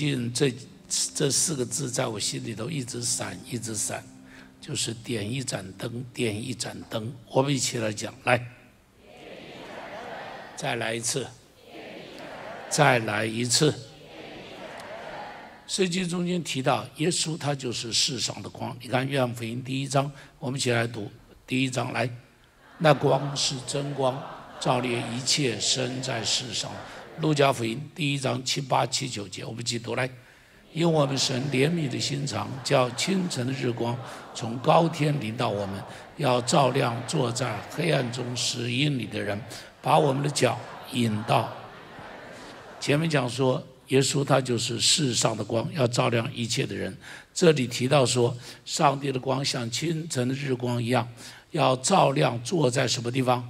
近这这四个字在我心里头一直闪，一直闪，就是点一盏灯，点一盏灯。我们一起来讲，来，再来一次，再来一次。圣经中间提到，耶稣他就是世上的光。你看《约翰福音》第一章，我们一起来读第一章，来，那光是真光，照亮一切生在世上。《路加福音》第一章七八七九节，我们一起读来。用我们神怜悯的心肠，叫清晨的日光从高天临到我们，要照亮坐在黑暗中十英里的人，把我们的脚引到。前面讲说，耶稣他就是世上的光，要照亮一切的人。这里提到说，上帝的光像清晨的日光一样，要照亮坐在什么地方？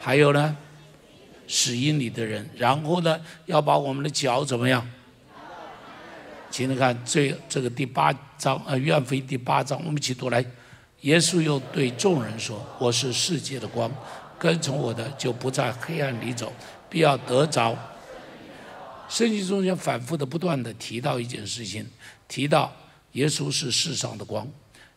还有呢，十英里的人。然后呢，要把我们的脚怎么样？请你看这这个第八章，呃，约翰福音第八章，我们一起读来。耶稣又对众人说：“我是世界的光，跟从我的就不在黑暗里走，必要得着。”圣经中间反复的、不断的提到一件事情，提到耶稣是世上的光，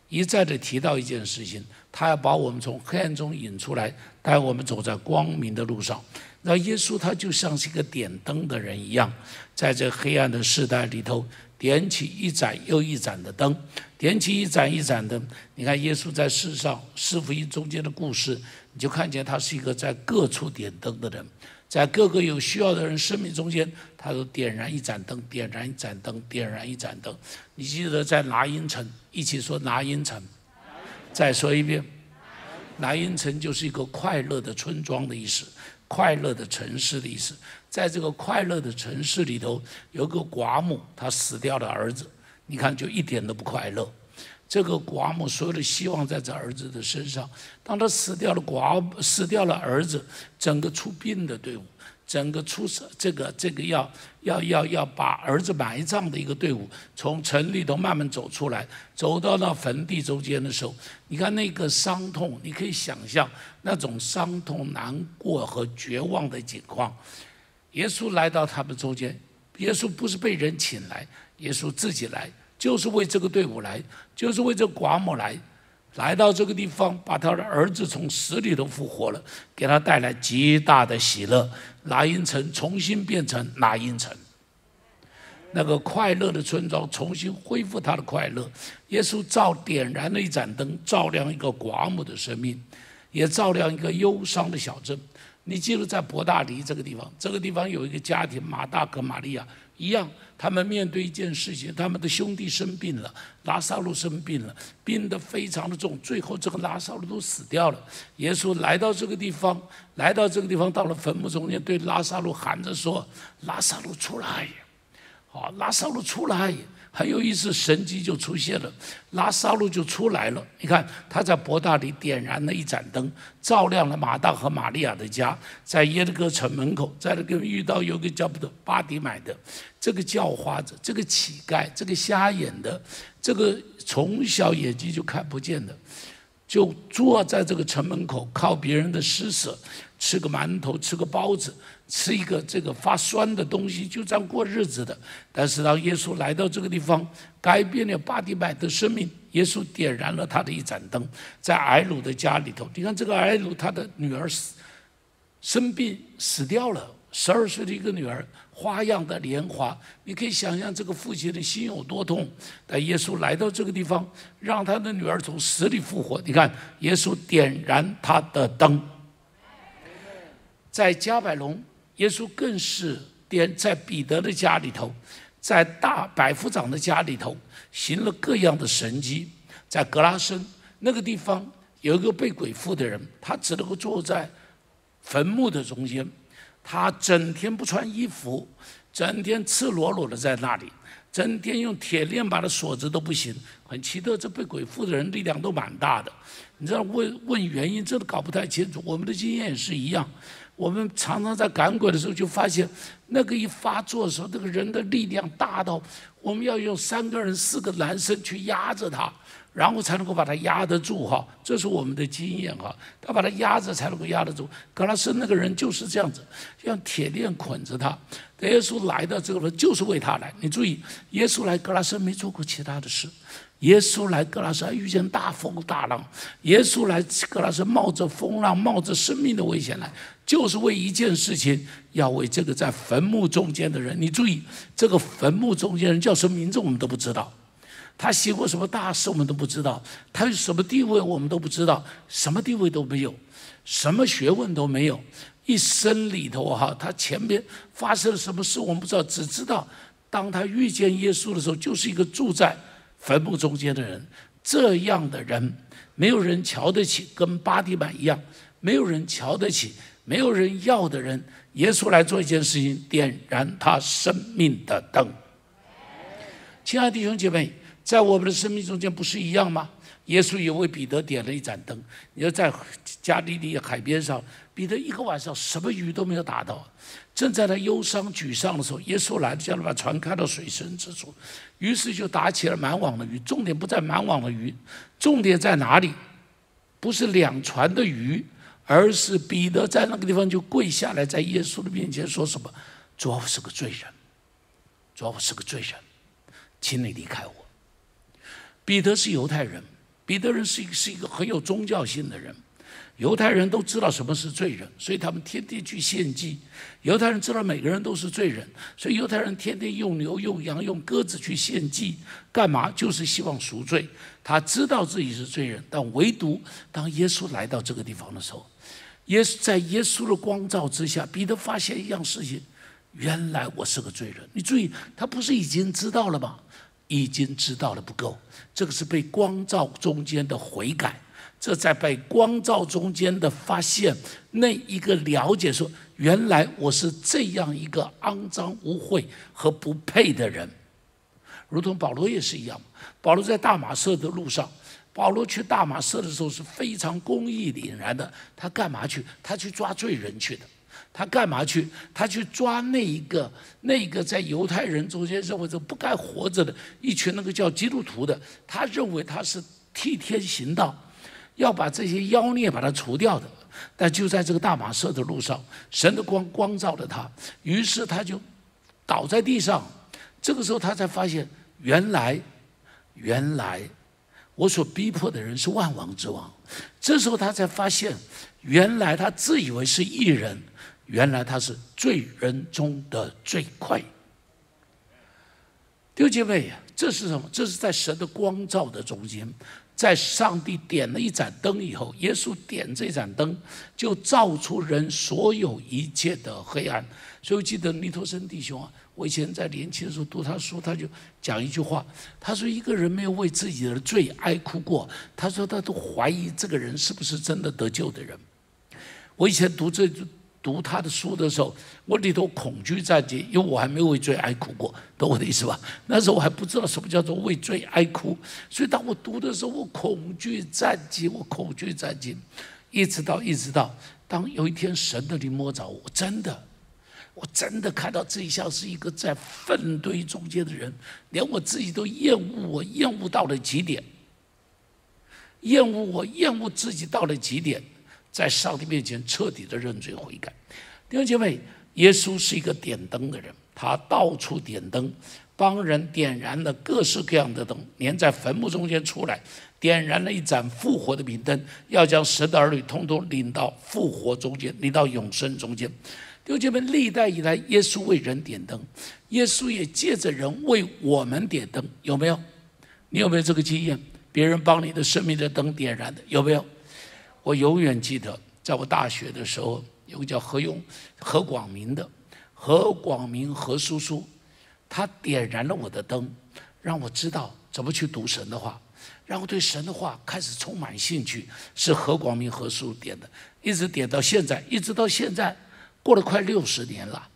一再的提到一件事情，他要把我们从黑暗中引出来，带我们走在光明的路上。那耶稣他就像是一个点灯的人一样，在这黑暗的时代里头。点起一盏又一盏的灯，点起一盏一盏灯。你看耶稣在世上四福音中间的故事，你就看见他是一个在各处点灯的人，在各个有需要的人生命中间，他都点燃一盏灯，点燃一盏灯，点燃一盏灯。你记得在拿因城，一起说拿因城，再说一遍，拿因城就是一个快乐的村庄的意思。快乐的城市的意思，在这个快乐的城市里头，有个寡母，她死掉了儿子，你看就一点都不快乐。这个寡母所有的希望在这儿子的身上，当他死掉了，寡死掉了儿子，整个出殡的队伍。整个出色，这个这个要要要要把儿子埋葬的一个队伍，从城里头慢慢走出来，走到那坟地中间的时候，你看那个伤痛，你可以想象那种伤痛、难过和绝望的景况。耶稣来到他们中间，耶稣不是被人请来，耶稣自己来，就是为这个队伍来，就是为这寡母来。来到这个地方，把他的儿子从死里头复活了，给他带来极大的喜乐。拿因城重新变成拿因城，那个快乐的村庄重新恢复他的快乐。耶稣照点燃了一盏灯，照亮一个寡母的生命，也照亮一个忧伤的小镇。你记录在伯大尼这个地方，这个地方有一个家庭，马大和玛利亚。一样，他们面对一件事情，他们的兄弟生病了，拉萨路生病了，病得非常的重，最后这个拉萨路都死掉了。耶稣来到这个地方，来到这个地方，到了坟墓中间，对拉萨路喊着说：“拉萨路出来！”好，拉萨路出来。很有意思，神迹就出现了，拉萨路就出来了。你看，他在伯大里点燃了一盏灯，照亮了马大和玛利亚的家。在耶利哥城门口，在那个遇到有个叫不得巴迪买的这个叫花子，这个乞丐，这个瞎眼的，这个从小眼睛就看不见的，就坐在这个城门口，靠别人的施舍，吃个馒头，吃个包子。吃一个这个发酸的东西，就这样过日子的。但是当耶稣来到这个地方，改变了巴迪买的生命。耶稣点燃了他的一盏灯，在埃鲁的家里头。你看这个埃鲁，他的女儿死生病死掉了，十二岁的一个女儿，花样的年华。你可以想象这个父亲的心有多痛。但耶稣来到这个地方，让他的女儿从死里复活。你看，耶稣点燃他的灯，在加百隆。耶稣更是点在彼得的家里头，在大百夫长的家里头行了各样的神迹。在格拉森那个地方有一个被鬼附的人，他只能够坐在坟墓的中间，他整天不穿衣服，整天赤裸裸的在那里，整天用铁链把他锁着都不行。很奇特，这被鬼附的人力量都蛮大的。你知道问问原因，真的搞不太清楚。我们的经验也是一样。我们常常在赶鬼的时候，就发现那个一发作的时候，这个人的力量大到我们要用三个人、四个男生去压着他，然后才能够把它压得住哈，这是我们的经验哈。他把它压着才能够压得住。格拉森那个人就是这样子，用铁链捆着他。耶稣来的这个人就是为他来。你注意，耶稣来格拉森没做过其他的事。耶稣来格拉森遇见大风大浪，耶稣来格拉森冒着风浪、冒着生命的危险来，就是为一件事情，要为这个在坟墓中间的人。你注意，这个坟墓中间人叫什么名字，我们都不知道。他写过什么大事，我们都不知道；他有什么地位，我们都不知道，什么地位都没有，什么学问都没有。一生里头哈，他前面发生了什么事，我们不知道，只知道当他遇见耶稣的时候，就是一个住在坟墓中间的人。这样的人，没有人瞧得起，跟巴迪板一样，没有人瞧得起，没有人要的人。耶稣来做一件事情，点燃他生命的灯。亲爱的弟兄姐妹。在我们的生命中间不是一样吗？耶稣也为彼得点了一盏灯。你要在加利利海边上，彼得一个晚上什么鱼都没有打到，正在他忧伤沮丧的时候，耶稣来叫他把船开到水深之处，于是就打起了满网的鱼。重点不在满网的鱼，重点在哪里？不是两船的鱼，而是彼得在那个地方就跪下来，在耶稣的面前说什么：“主，我是个罪人，主，我是个罪人，请你离开我。”彼得是犹太人，彼得人是一个是一个很有宗教性的人。犹太人都知道什么是罪人，所以他们天天去献祭。犹太人知道每个人都是罪人，所以犹太人天天用牛、用羊、用鸽子去献祭，干嘛？就是希望赎罪。他知道自己是罪人，但唯独当耶稣来到这个地方的时候，耶稣在耶稣的光照之下，彼得发现一样事情：原来我是个罪人。你注意，他不是已经知道了吗？已经知道了不够，这个是被光照中间的悔改，这在被光照中间的发现，那一个了解说，原来我是这样一个肮脏污秽和不配的人，如同保罗也是一样。保罗在大马色的路上，保罗去大马色的时候是非常公义凛然的，他干嘛去？他去抓罪人去的。他干嘛去？他去抓那一个、那一个在犹太人中间认为这不该活着的一群那个叫基督徒的。他认为他是替天行道，要把这些妖孽把它除掉的。但就在这个大马色的路上，神的光光照了他，于是他就倒在地上。这个时候他才发现，原来，原来我所逼迫的人是万王之王。这时候他才发现，原来他自以为是异人。原来他是罪人中的最快。弟兄姐妹，这是什么？这是在神的光照的中间，在上帝点了一盏灯以后，耶稣点这盏灯，就照出人所有一切的黑暗。所以我记得尼托生弟兄啊，我以前在年轻的时候读他书，他就讲一句话，他说：“一个人没有为自己的罪哀哭过，他说他都怀疑这个人是不是真的得救的人。”我以前读这。读他的书的时候，我里头恐惧战兢，因为我还没有为罪哀哭过，懂我的意思吧？那时候我还不知道什么叫做为罪哀哭，所以当我读的时候，我恐惧战兢，我恐惧战兢，一直到一直到当有一天神的灵摸着我，真的，我真的看到这一像是一个在粪堆中间的人，连我自己都厌恶我，厌恶到了极点，厌恶我，厌恶自己到了极点。在上帝面前彻底的认罪悔改，弟兄姐妹，耶稣是一个点灯的人，他到处点灯，帮人点燃了各式各样的灯，连在坟墓中间出来，点燃了一盏复活的明灯，要将神的儿女通通领到复活中间，领到永生中间。弟兄姐妹，历代以来，耶稣为人点灯，耶稣也借着人为我们点灯，有没有？你有没有这个经验？别人帮你的生命的灯点燃的，有没有？我永远记得，在我大学的时候，有个叫何勇、何广明的何广明何叔叔，他点燃了我的灯，让我知道怎么去读神的话，让我对神的话开始充满兴趣。是何广明何叔点的，一直点到现在，一直到现在，过了快六十年了。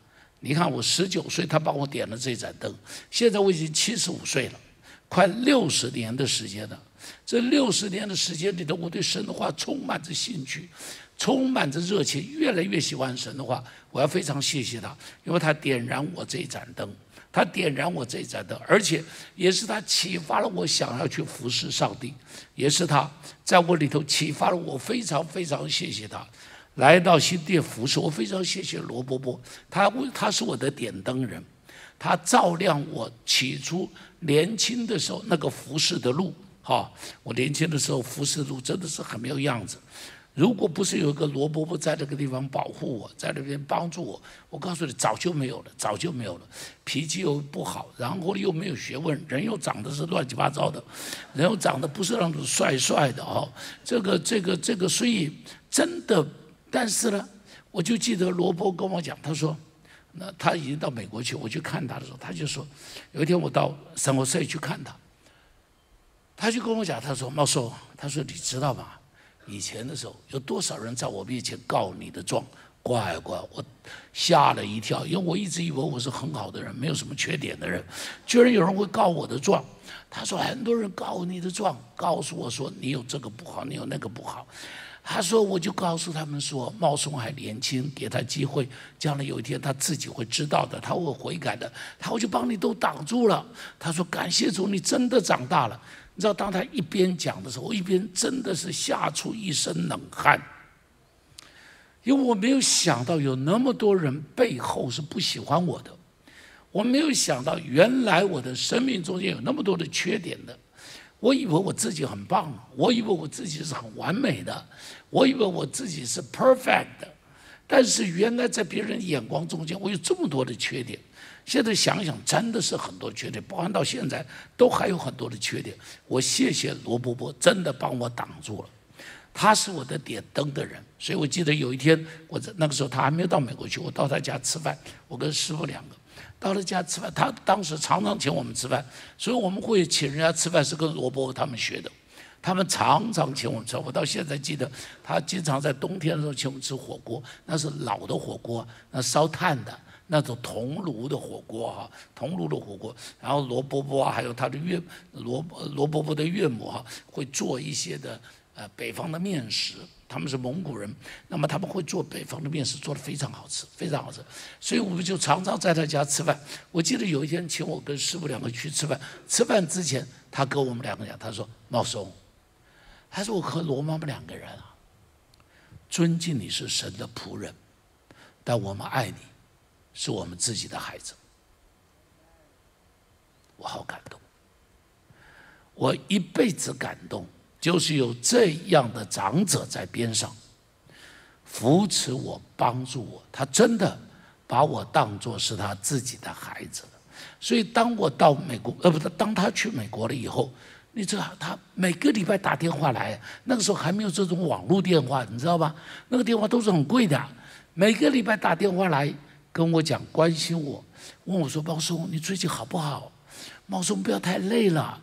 你看，我十九岁，他帮我点了这盏灯，现在我已经七十五岁了，快六十年的时间了。这六十年的时间里头，我对神的话充满着兴趣，充满着热情，越来越喜欢神的话。我要非常谢谢他，因为他点燃我这一盏灯，他点燃我这一盏灯，而且也是他启发了我想要去服侍上帝，也是他在我里头启发了我，非常非常谢谢他。来到新店服侍，我非常谢谢罗伯伯，他为他是我的点灯人，他照亮我起初年轻的时候那个服侍的路。哈，我年轻的时候服侍路真的是很没有样子。如果不是有一个罗伯伯在那个地方保护我，在那边帮助我，我告诉你，早就没有了，早就没有了。脾气又不好，然后又没有学问，人又长得是乱七八糟的，人又长得不是那种帅帅的哦。这个这个这个，所以真的，但是呢，我就记得罗伯跟我讲，他说，那他已经到美国去，我去看他的时候，他就说，有一天我到生活社去看他，他就跟我讲，他说，茂寿，他说你知道吗？以前的时候，有多少人在我面前告你的状？乖乖，我吓了一跳，因为我一直以为我是很好的人，没有什么缺点的人，居然有人会告我的状。他说很多人告你的状，告诉我说你有这个不好，你有那个不好。他说我就告诉他们说，茂松还年轻，给他机会，将来有一天他自己会知道的，他会悔改的。他我就帮你都挡住了。他说感谢主，你真的长大了。你知道，当他一边讲的时候，我一边真的是吓出一身冷汗，因为我没有想到有那么多人背后是不喜欢我的，我没有想到原来我的生命中间有那么多的缺点的，我以为我自己很棒，我以为我自己是很完美的，我以为我自己是 perfect，但是原来在别人眼光中间，我有这么多的缺点。现在想想，真的是很多缺点，包含到现在都还有很多的缺点。我谢谢罗伯伯，真的帮我挡住了。他是我的点灯的人，所以我记得有一天，我在那个时候他还没有到美国去，我到他家吃饭，我跟师傅两个到了家吃饭。他当时常常请我们吃饭，所以我们会请人家吃饭是跟罗伯他们学的。他们常常请我们吃，我到现在记得他经常在冬天的时候请我们吃火锅，那是老的火锅，那烧炭的。那种铜炉的火锅哈，铜炉的火锅，然后罗伯伯啊，还有他的岳罗罗伯伯的岳母哈，会做一些的呃北方的面食，他们是蒙古人，那么他们会做北方的面食，做的非常好吃，非常好吃，所以我们就常常在他家吃饭。我记得有一天请我跟师傅两个去吃饭，吃饭之前他跟我们两个讲，他说：“茂松，他说我和罗妈妈两个人啊，尊敬你是神的仆人，但我们爱你。”是我们自己的孩子，我好感动。我一辈子感动，就是有这样的长者在边上扶持我、帮助我。他真的把我当作是他自己的孩子所以，当我到美国，呃，不是，当他去美国了以后，你知道，他每个礼拜打电话来。那个时候还没有这种网络电话，你知道吧？那个电话都是很贵的，每个礼拜打电话来。跟我讲关心我，问我说：“茂松，你最近好不好？茂松不要太累了，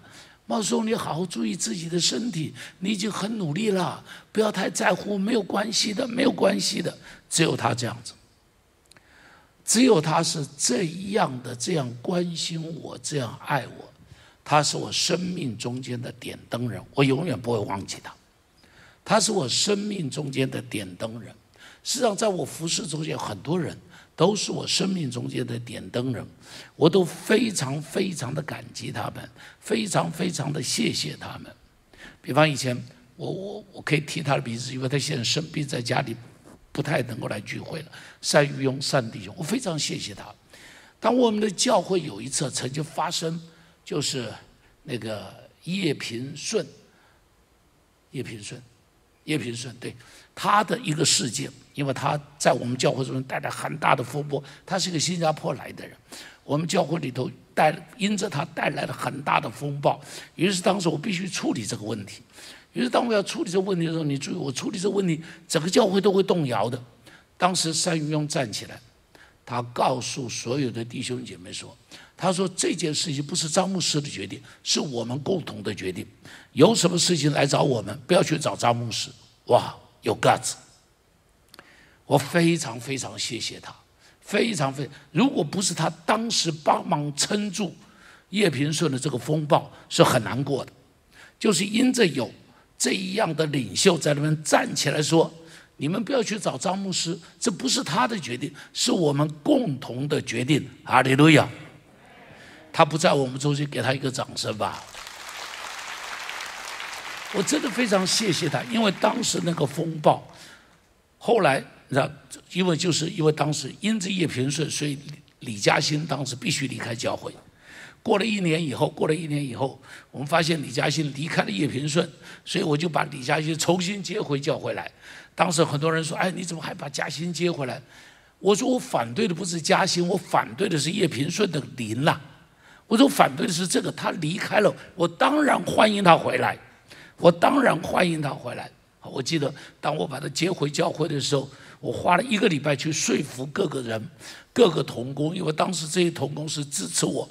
茂松你好好注意自己的身体，你已经很努力了，不要太在乎，没有关系的，没有关系的。”只有他这样子，只有他是这样的，这样关心我，这样爱我，他是我生命中间的点灯人，我永远不会忘记他。他是我生命中间的点灯人。实际上，在我服侍中间，很多人。都是我生命中间的点灯人，我都非常非常的感激他们，非常非常的谢谢他们。比方以前，我我我可以提他的名字，因为他现在生病在家里，不太能够来聚会了。单于庸单弟兄，我非常谢谢他。当我们的教会有一次曾经发生，就是那个叶平顺，叶平顺，叶平顺，对他的一个事件。因为他在我们教会中带来很大的风波，他是一个新加坡来的人，我们教会里头带因着他带来了很大的风暴，于是当时我必须处理这个问题。于是当我要处理这个问题的时候，你注意，我处理这个问题，整个教会都会动摇的。当时单云庸站起来，他告诉所有的弟兄姐妹说：“他说这件事情不是张牧师的决定，是我们共同的决定。有什么事情来找我们，不要去找张牧师。”哇，有 guts。我非常非常谢谢他，非常非，如果不是他当时帮忙撑住叶平顺的这个风暴，是很难过的。就是因着有这样的领袖在那边站起来说：“你们不要去找张牧师，这不是他的决定，是我们共同的决定。”阿利路亚，他不在我们中间，给他一个掌声吧。我真的非常谢谢他，因为当时那个风暴，后来你知道，因为就是因为当时因着叶平顺，所以李嘉欣当时必须离开教会。过了一年以后，过了一年以后，我们发现李嘉欣离开了叶平顺，所以我就把李嘉欣重新接回教会来。当时很多人说：“哎，你怎么还把嘉欣接回来？”我说：“我反对的不是嘉欣，我反对的是叶平顺的灵啦。”我说：“反对的是这个，他离开了，我当然欢迎他回来。”我当然欢迎他回来。我记得当我把他接回教会的时候，我花了一个礼拜去说服各个人、各个童工，因为当时这些童工是支持我，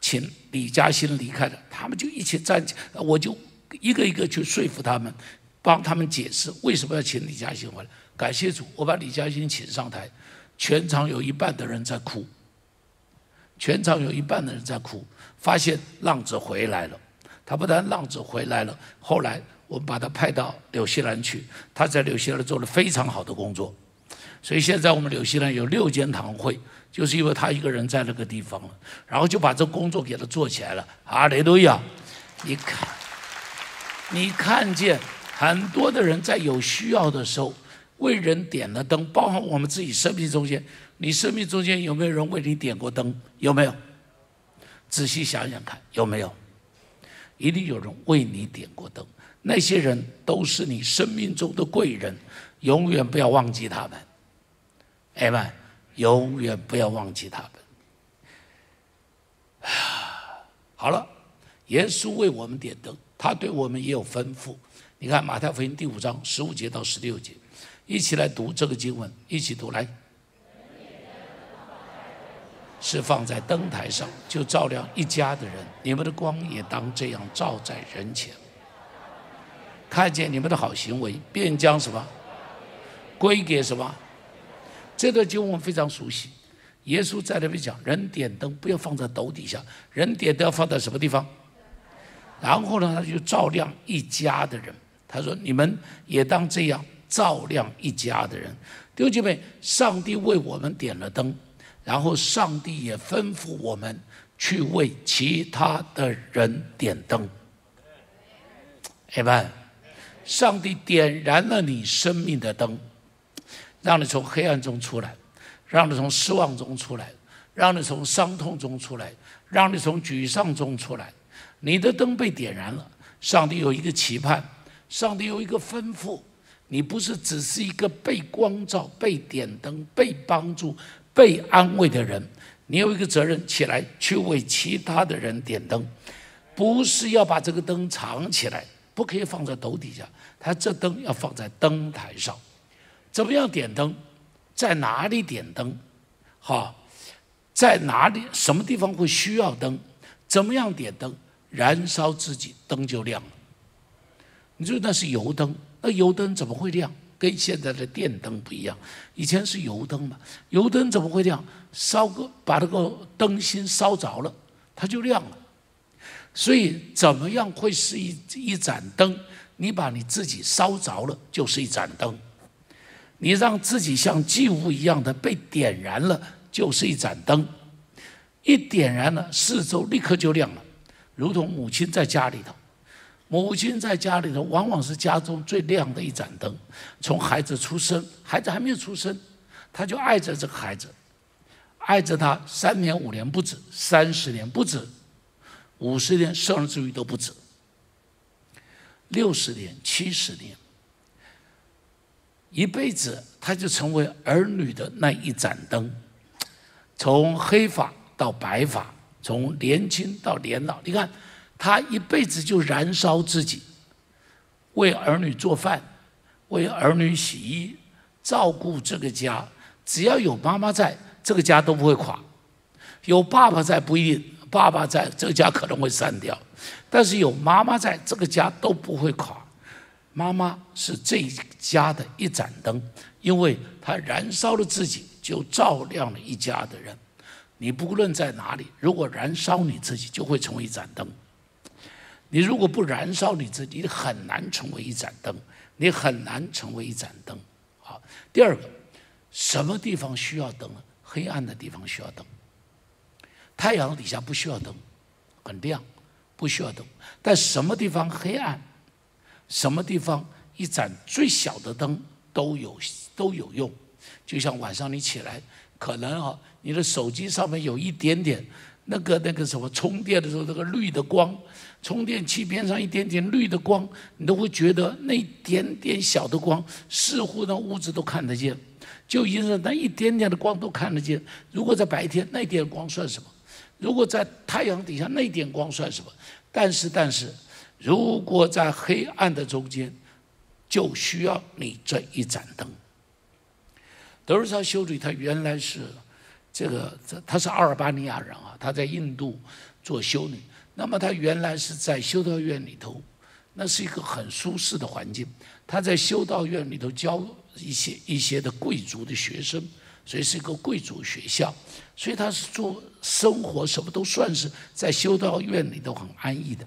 请李嘉欣离开的，他们就一起站起，我就一个一个去说服他们，帮他们解释为什么要请李嘉欣回来。感谢主，我把李嘉欣请上台，全场有一半的人在哭，全场有一半的人在哭，发现浪子回来了。他不但浪子回来了，后来我们把他派到纽西兰去，他在纽西兰做了非常好的工作，所以现在我们纽西兰有六间堂会，就是因为他一个人在那个地方，然后就把这工作给他做起来了。阿雷路亚，你看，你看见很多的人在有需要的时候为人点了灯，包括我们自己生命中间，你生命中间有没有人为你点过灯？有没有？仔细想想看，有没有？一定有人为你点过灯，那些人都是你生命中的贵人，永远不要忘记他们。哎们，永远不要忘记他们。好了，耶稣为我们点灯，他对我们也有吩咐。你看马太福音第五章十五节到十六节，一起来读这个经文，一起读来。是放在灯台上，就照亮一家的人。你们的光也当这样照在人前。看见你们的好行为，便将什么归给什么？这段经文我非常熟悉。耶稣在那边讲，人点灯不要放在斗底下，人点灯要放在什么地方？然后呢，他就照亮一家的人。他说：“你们也当这样照亮一家的人。”弟兄姐妹，上帝为我们点了灯。然后上帝也吩咐我们去为其他的人点灯。Amen。上帝点燃了你生命的灯，让你从黑暗中出来，让你从失望中出来，让你从伤痛中出来，让你从沮丧中出来。你的灯被点燃了，上帝有一个期盼，上帝有一个吩咐。你不是只是一个被光照、被点灯、被帮助。被安慰的人，你有一个责任，起来去为其他的人点灯，不是要把这个灯藏起来，不可以放在斗底下，他这灯要放在灯台上。怎么样点灯？在哪里点灯？哈，在哪里？什么地方会需要灯？怎么样点灯？燃烧自己，灯就亮了。你说那是油灯，那油灯怎么会亮？跟现在的电灯不一样，以前是油灯嘛，油灯怎么会亮？烧个把那个灯芯烧着了，它就亮了。所以怎么样会是一一盏灯？你把你自己烧着了，就是一盏灯；你让自己像祭物一样的被点燃了，就是一盏灯。一点燃了，四周立刻就亮了，如同母亲在家里头。母亲在家里头，往往是家中最亮的一盏灯。从孩子出生，孩子还没有出生，他就爱着这个孩子，爱着他三年五年不止，三十年不止，五十年甚至于都不止，六十年、七十年，一辈子他就成为儿女的那一盏灯，从黑发到白发，从年轻到年老，你看。他一辈子就燃烧自己，为儿女做饭，为儿女洗衣，照顾这个家。只要有妈妈在，这个家都不会垮；有爸爸在不一定，爸爸在这个家可能会散掉。但是有妈妈在，这个家都不会垮。妈妈是这家的一盏灯，因为她燃烧了自己，就照亮了一家的人。你不论在哪里，如果燃烧你自己，就会成为一盏灯。你如果不燃烧你自己，你很难成为一盏灯，你很难成为一盏灯。好，第二个，什么地方需要灯？黑暗的地方需要灯。太阳底下不需要灯，很亮，不需要灯。但什么地方黑暗，什么地方一盏最小的灯都有都有用。就像晚上你起来，可能啊，你的手机上面有一点点那个那个什么充电的时候那个绿的光，充电器边上一点点绿的光，你都会觉得那一点点小的光似乎那屋子都看得见。就因为那一点点的光都看得见。如果在白天，那点光算什么？如果在太阳底下，那点光算什么？但是，但是，如果在黑暗的中间，就需要你这一盏灯。德瑞莎修女，她原来是这个，这她是阿尔巴尼亚人啊，她在印度做修女。那么她原来是在修道院里头，那是一个很舒适的环境。她在修道院里头教一些一些的贵族的学生，所以是一个贵族学校。所以她是做生活什么都算是在修道院里头很安逸的。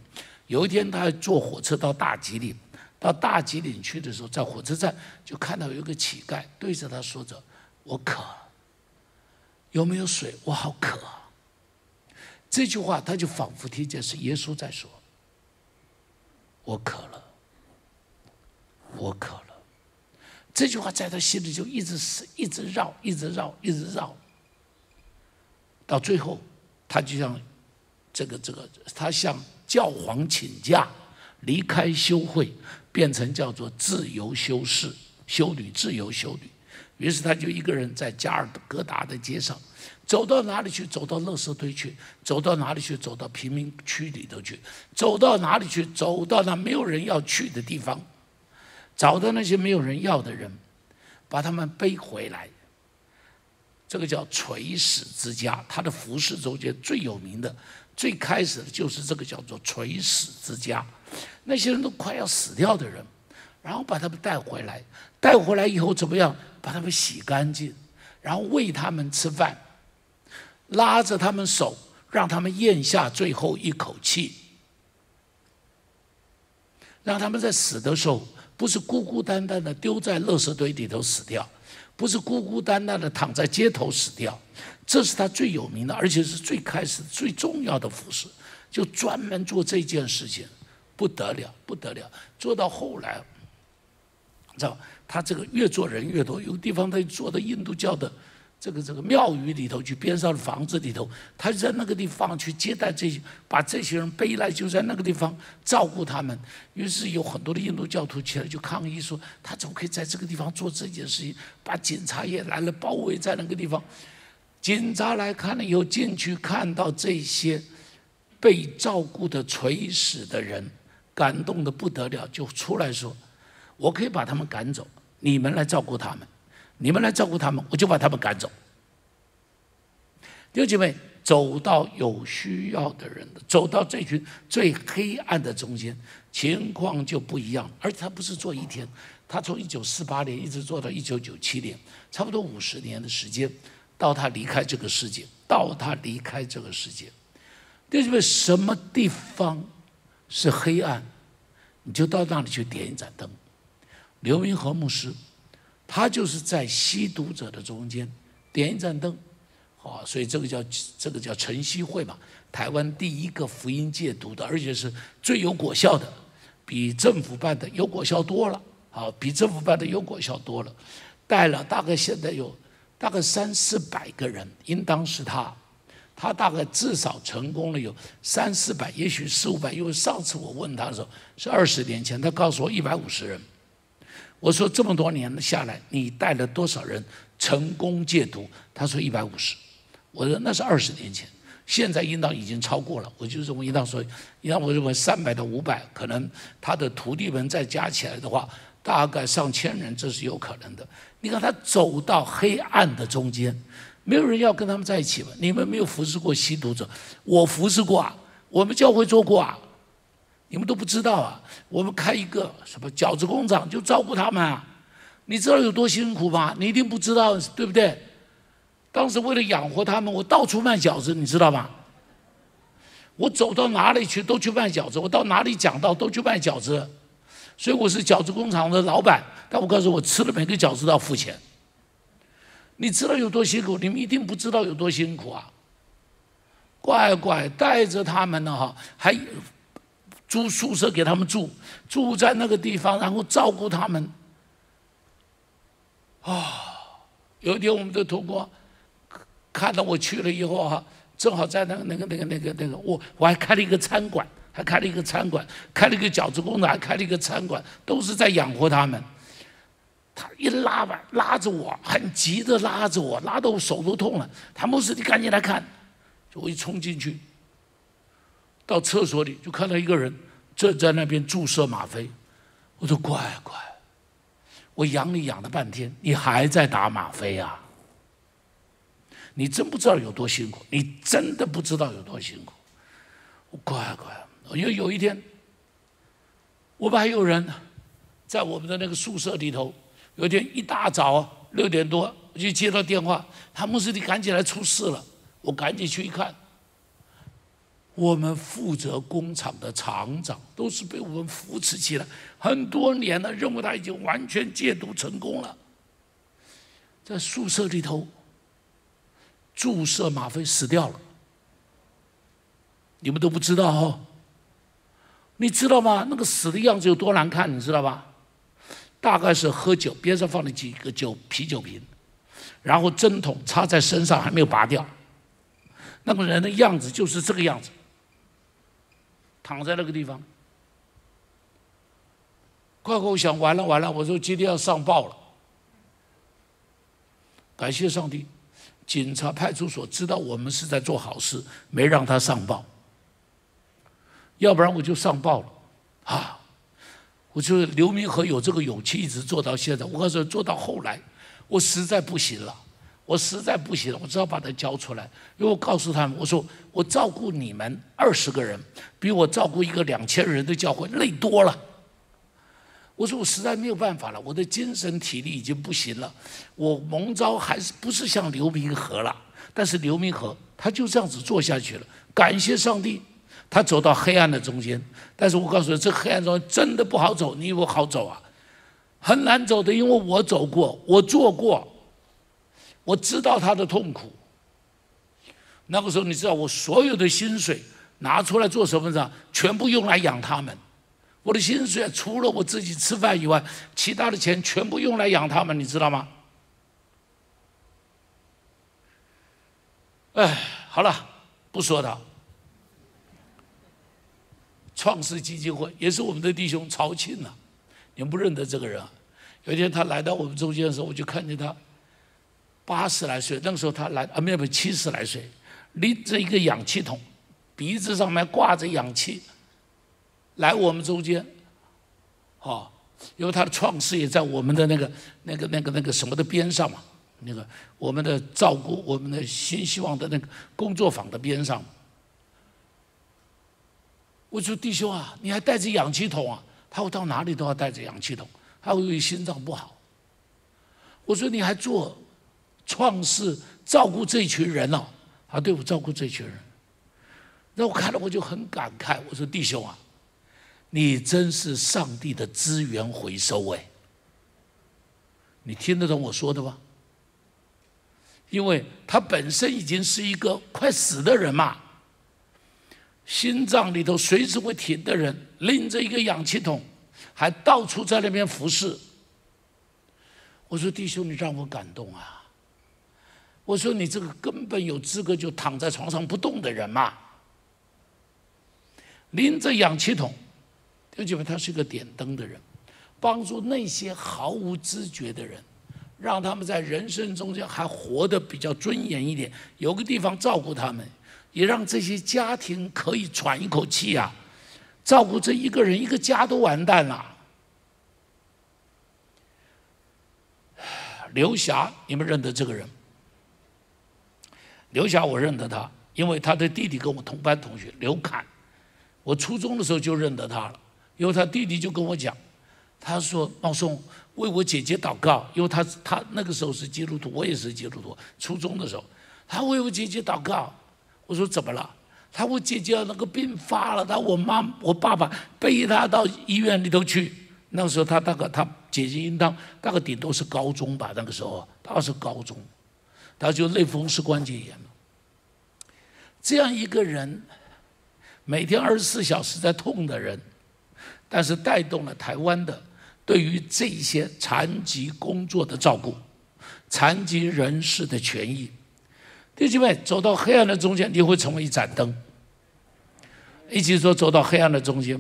有一天，他坐火车到大吉岭。到大吉岭去的时候，在火车站就看到有一个乞丐对着他说着：“我渴，有没有水？我好渴。”这句话他就仿佛听见是耶稣在说：“我渴了，我渴了。”这句话在他心里就一直是一直绕，一直绕，一直绕。到最后，他就像这个这个，他像教皇请假，离开修会。变成叫做自由修士、修女、自由修女，于是他就一个人在加尔各答的街上，走到哪里去？走到垃圾堆去，走到哪里去？走到贫民区里头去，走到哪里去？走到那没有人要去的地方，找到那些没有人要的人，把他们背回来。这个叫垂死之家，他的服饰中间最有名的。最开始的就是这个叫做垂死之家，那些人都快要死掉的人，然后把他们带回来，带回来以后怎么样？把他们洗干净，然后喂他们吃饭，拉着他们手，让他们咽下最后一口气，让他们在死的时候不是孤孤单单的丢在垃圾堆里头死掉，不是孤孤单单的躺在街头死掉。这是他最有名的，而且是最开始最重要的服饰，就专门做这件事情，不得了，不得了。做到后来，知道他这个越做人越多，有地方他做到印度教的这个这个庙宇里头去，边上的房子里头，他在那个地方去接待这些，把这些人背来，就在那个地方照顾他们。于是有很多的印度教徒起来就抗议说，他怎么可以在这个地方做这件事情？把警察也来了，包围在那个地方。警察来看了以后，进去看到这些被照顾的垂死的人，感动的不得了，就出来说：“我可以把他们赶走，你们来照顾他们，你们来照顾他们，我就把他们赶走。”弟兄姐妹，走到有需要的人，走到这群最黑暗的中间，情况就不一样。而且他不是做一天，他从一九四八年一直做到一九九七年，差不多五十年的时间。到他离开这个世界，到他离开这个世界，弟兄们，什么地方是黑暗，你就到那里去点一盏灯。刘明和牧师，他就是在吸毒者的中间点一盏灯，好，所以这个叫这个叫晨曦会嘛，台湾第一个福音戒毒的，而且是最有果效的，比政府办的有果效多了，好，比政府办的有果效多了，带了大概现在有。大概三四百个人，应当是他，他大概至少成功了有三四百，也许四五百。因为上次我问他的时候是二十年前，他告诉我一百五十人。我说这么多年下来，你带了多少人成功戒毒？他说一百五十。我说那是二十年前，现在应当已经超过了。我就认为应当说，应当我认为三百到五百，可能他的徒弟们再加起来的话。大概上千人，这是有可能的。你看他走到黑暗的中间，没有人要跟他们在一起吗？你们没有服侍过吸毒者，我服侍过啊，我们教会做过啊，你们都不知道啊。我们开一个什么饺子工厂，就照顾他们啊。你知道有多辛苦吗？你一定不知道，对不对？当时为了养活他们，我到处卖饺子，你知道吗？我走到哪里去都去卖饺子，我到哪里讲道都去卖饺子。所以我是饺子工厂的老板，但我告诉我吃的每个饺子都要付钱。你知道有多辛苦？你们一定不知道有多辛苦啊！乖乖带着他们呢哈，还租宿舍给他们住，住在那个地方，然后照顾他们。啊，有一天我们的同工看到我去了以后哈，正好在那个那个那个那个那个，我我还开了一个餐馆，还开了一个餐馆，开了一个饺子工厂，还开了一个餐馆，都是在养活他们。他一拉吧，拉着我，很急的拉着我，拉到我手都痛了。谭博士，你赶紧来看，我一冲进去，到厕所里就看到一个人正在那边注射吗啡。我说乖乖，我养你养了半天，你还在打吗啡啊？你真不知道有多辛苦，你真的不知道有多辛苦。乖乖，因为有一天，我们还有人在我们的那个宿舍里头。有一天一大早六点多，我就接到电话，他牧师你赶紧来出事了。我赶紧去一看，我们负责工厂的厂长都是被我们扶持起来，很多年了，认为他已经完全戒毒成功了，在宿舍里头注射吗啡死掉了。你们都不知道哦，你知道吗？那个死的样子有多难看，你知道吧？大概是喝酒，边上放了几个酒啤酒瓶，然后针筒插在身上还没有拔掉，那个人的样子就是这个样子，躺在那个地方。快快，我想完了完了，我说今天要上报了。感谢上帝，警察派出所知道我们是在做好事，没让他上报，要不然我就上报了啊。我就刘明和有这个勇气一直做到现在。我告诉你，做到后来，我实在不行了，我实在不行了，我只好把他交出来。因为我告诉他们，我说我照顾你们二十个人，比我照顾一个两千人的教会累多了。我说我实在没有办法了，我的精神体力已经不行了。我蒙召还是不是像刘明和了？但是刘明和他就这样子做下去了。感谢上帝。他走到黑暗的中间，但是我告诉你，这黑暗中真的不好走。你以为好走啊？很难走的，因为我走过，我做过，我知道他的痛苦。那个时候，你知道我所有的薪水拿出来做什么呢？全部用来养他们。我的薪水除了我自己吃饭以外，其他的钱全部用来养他们，你知道吗？哎，好了，不说他。创世基金会也是我们的弟兄曹庆呐，你们不认得这个人。有一天他来到我们中间的时候，我就看见他八十来岁，那个时候他来啊，没有七十来岁，拎着一个氧气筒，鼻子上面挂着氧气，来我们中间，哦，因为他的创世也在我们的那个那个那个那个什么的边上嘛，那个我们的照顾我们的新希望的那个工作坊的边上。我说弟兄啊，你还带着氧气筒啊？他说到哪里都要带着氧气筒，他会因为心脏不好。我说你还做创世照顾这群人哦？啊，对我照顾这群人。那我看了我就很感慨。我说弟兄啊，你真是上帝的资源回收哎！你听得懂我说的吗？因为他本身已经是一个快死的人嘛。心脏里头随时会停的人，拎着一个氧气筒，还到处在那边服侍。我说弟兄，你让我感动啊！我说你这个根本有资格就躺在床上不动的人嘛，拎着氧气筒，弟兄们，他是个点灯的人，帮助那些毫无知觉的人，让他们在人生中间还活得比较尊严一点，有个地方照顾他们。也让这些家庭可以喘一口气啊！照顾这一个人，一个家都完蛋了。刘霞，你们认得这个人？刘霞，我认得他，因为他的弟弟跟我同班同学刘侃，我初中的时候就认得他了。因为他弟弟就跟我讲，他说：“茂松，为我姐姐祷告，因为他他那个时候是基督徒，我也是基督徒。初中的时候，他为我姐姐祷告。”我说怎么了？他我姐姐那个病发了，他我妈我爸爸背他到医院里头去。那个时候他大概他姐姐应当大概顶多是高中吧，那个时候他是高中，他就类风湿关节炎这样一个人，每天二十四小时在痛的人，但是带动了台湾的对于这些残疾工作的照顾，残疾人士的权益。弟兄们，走到黑暗的中间，你会成为一盏灯。一起说，走到黑暗的中间。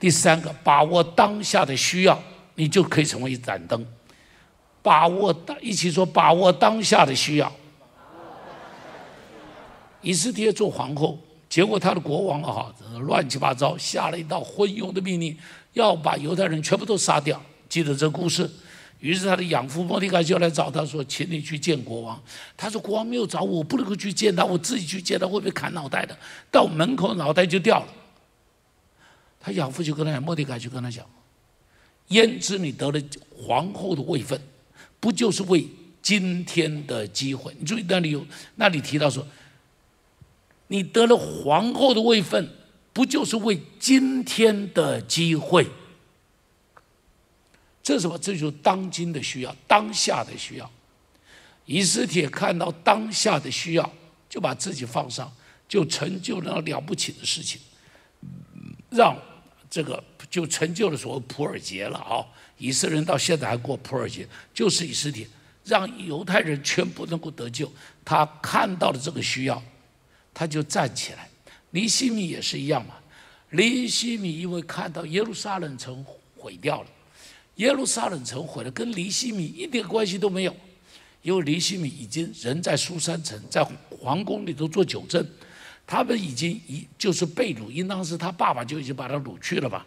第三个，把握当下的需要，你就可以成为一盏灯。把握当，一起说，把握当下的需要。以斯帖做皇后，结果他的国王啊，乱七八糟，下了一道昏庸的命令，要把犹太人全部都杀掉。记得这故事。于是他的养父莫迪卡就来找他说：“请你去见国王。”他说：“国王没有找我，我不能够去见他，我自己去见他会被砍脑袋的。”到门口脑袋就掉了。他养父就跟他讲，莫迪卡就跟他讲：“焉知你得了皇后的位分，不就是为今天的机会？你注意那里有那里提到说，你得了皇后的位分，不就是为今天的机会？这是什么？这就是当今的需要，当下的需要。以斯帖看到当下的需要，就把自己放上，就成就了了不起的事情，让。这个就成就了所谓普尔节了啊！以色列人到现在还过普尔节，就是以斯帖让犹太人全部能够得救。他看到了这个需要，他就站起来。尼西米也是一样嘛。尼西米因为看到耶路撒冷城毁掉了，耶路撒冷城毁了，跟尼西米一点关系都没有，因为尼西米已经人在苏山城，在皇宫里头做酒政。他们已经一就是被掳，应当是他爸爸就已经把他掳去了吧？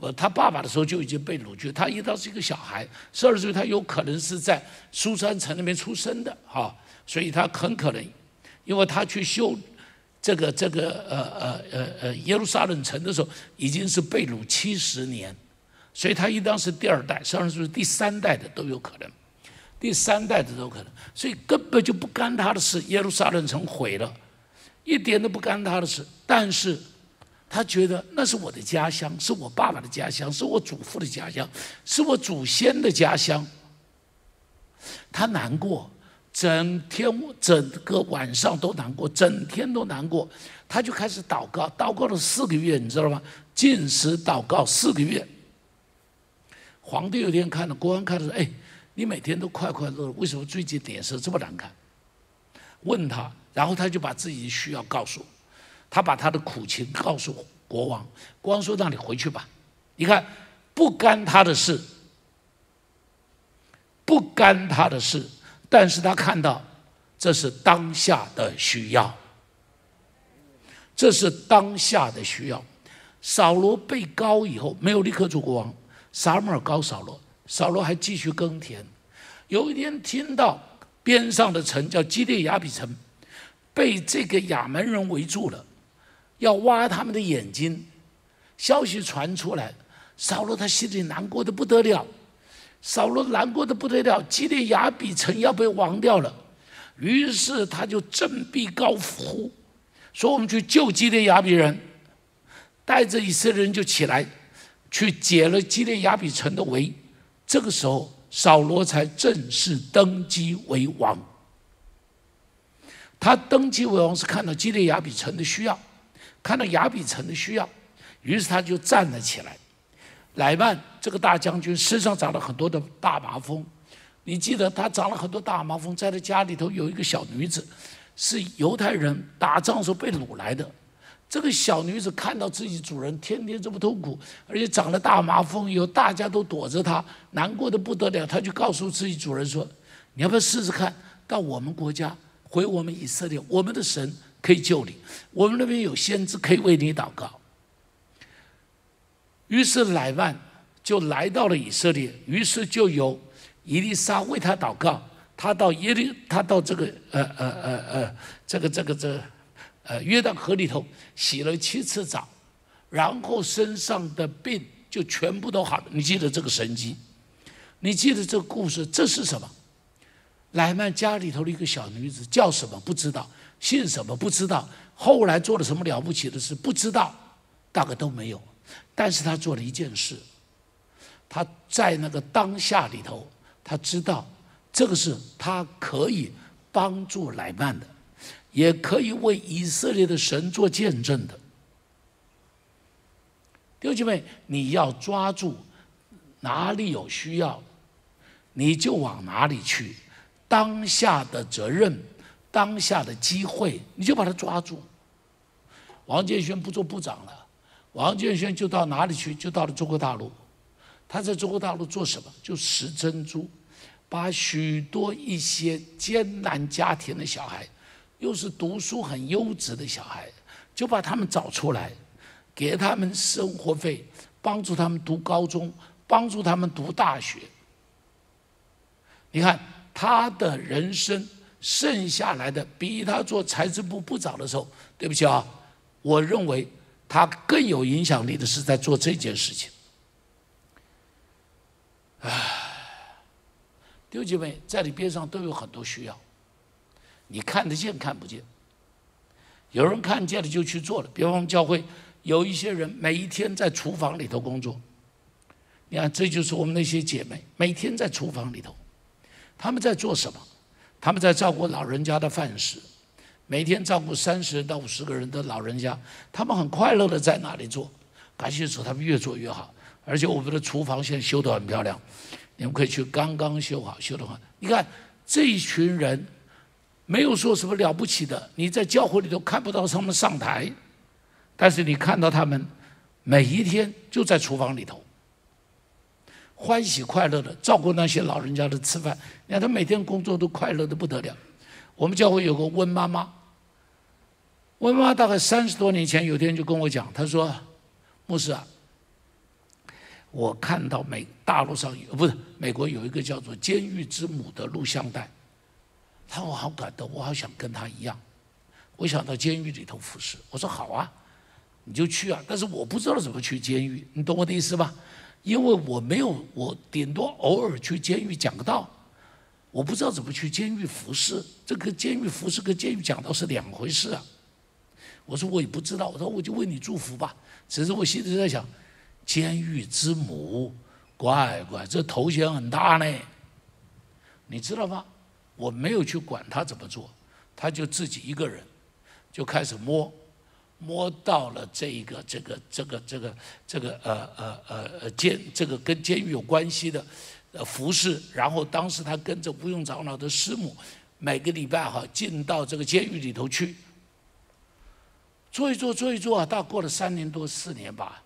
我他爸爸的时候就已经被掳去，他应当是一个小孩，十二岁，他有可能是在苏山城那边出生的哈，所以他很可能，因为他去修这个这个呃呃呃呃耶路撒冷城的时候，已经是被掳七十年，所以他应当是第二代，甚至是第三代的都有可能，第三代的都有可能，所以根本就不干他的事，耶路撒冷城毁了。一点都不干他的事，但是他觉得那是我的家乡，是我爸爸的家乡，是我祖父的家乡，是我祖先的家乡。他难过，整天整个晚上都难过，整天都难过。他就开始祷告，祷告了四个月，你知道吗？禁食祷告四个月。皇帝有天看了，国王看了说：“哎，你每天都快快乐乐，为什么最近脸色这么难看？”问他。然后他就把自己的需要告诉，他把他的苦情告诉国王，国王说：“让你回去吧。”你看，不干他的事，不干他的事，但是他看到这是当下的需要，这是当下的需要。扫罗被高以后，没有立刻做国王，撒母耳高扫罗，扫罗还继续耕田。有一天听到边上的城叫基列雅比城。被这个亚门人围住了，要挖他们的眼睛。消息传出来，扫罗他心里难过的不得了。扫罗难过的不得了，基列雅比城要被亡掉了。于是他就振臂高呼，说：“我们去救基列雅比人。”带着以色列人就起来，去解了基列雅比城的围。这个时候，扫罗才正式登基为王。他登基为王是看到基列雅比城的需要，看到雅比城的需要，于是他就站了起来。乃曼这个大将军身上长了很多的大麻风，你记得他长了很多大麻风，在他家里头有一个小女子，是犹太人打仗时候被掳来的。这个小女子看到自己主人天天这么痛苦，而且长了大麻风，以后大家都躲着她，难过的不得了。她就告诉自己主人说：“你要不要试试看到我们国家？”回我们以色列，我们的神可以救你，我们那边有先知可以为你祷告。于是乃曼就来到了以色列，于是就有伊丽莎为他祷告。他到耶利，他到这个呃呃呃呃这个这个这呃约旦河里头洗了七次澡，然后身上的病就全部都好了。你记得这个神迹？你记得这个故事？这是什么？乃曼家里头的一个小女子叫什么不知道，姓什么不知道，后来做了什么了不起的事不知道，大概都没有。但是他做了一件事，他在那个当下里头，他知道这个是他可以帮助乃曼的，也可以为以色列的神做见证的。弟兄姐妹，你要抓住哪里有需要，你就往哪里去。当下的责任，当下的机会，你就把它抓住。王建轩不做部长了，王建轩就到哪里去？就到了中国大陆。他在中国大陆做什么？就拾珍珠，把许多一些艰难家庭的小孩，又是读书很优质的小孩，就把他们找出来，给他们生活费，帮助他们读高中，帮助他们读大学。你看他的人生剩下来的，比他做财政部部长的时候，对不起啊，我认为他更有影响力的是在做这件事情。唉，弟兄姐妹，在你边上都有很多需要，你看得见看不见。有人看见了就去做了，比方我们教会有一些人每一天在厨房里头工作，你看这就是我们那些姐妹每天在厨房里头，他们在做什么？他们在照顾老人家的饭食，每天照顾三十到五十个人的老人家，他们很快乐的在那里做，感谢主，他们越做越好。而且我们的厨房现在修得很漂亮，你们可以去刚刚修好，修得很。你看这一群人，没有说什么了不起的，你在教会里头看不到他们上台，但是你看到他们每一天就在厨房里头，欢喜快乐的照顾那些老人家的吃饭。你看他每天工作都快乐的不得了。我们教会有个温妈妈，温妈妈大概三十多年前有天就跟我讲，她说：“牧师啊。”我看到美大陆上有不是美国有一个叫做《监狱之母》的录像带，他说我好感动，我好想跟他一样，我想到监狱里头服侍。我说好啊，你就去啊，但是我不知道怎么去监狱，你懂我的意思吧？因为我没有，我顶多偶尔去监狱讲个道，我不知道怎么去监狱服侍。这个监狱服侍跟监狱讲道是两回事啊。我说我也不知道，我说我就为你祝福吧。只是我心里在想。监狱之母，乖乖，这头衔很大呢。你知道吗？我没有去管他怎么做，他就自己一个人就开始摸，摸到了这一个这个这个这个这个呃呃呃呃监这个跟监狱有关系的呃服饰，然后当时他跟着吴用长老的师母，每个礼拜哈进到这个监狱里头去，做一做做一做啊，大概过了三年多四年吧。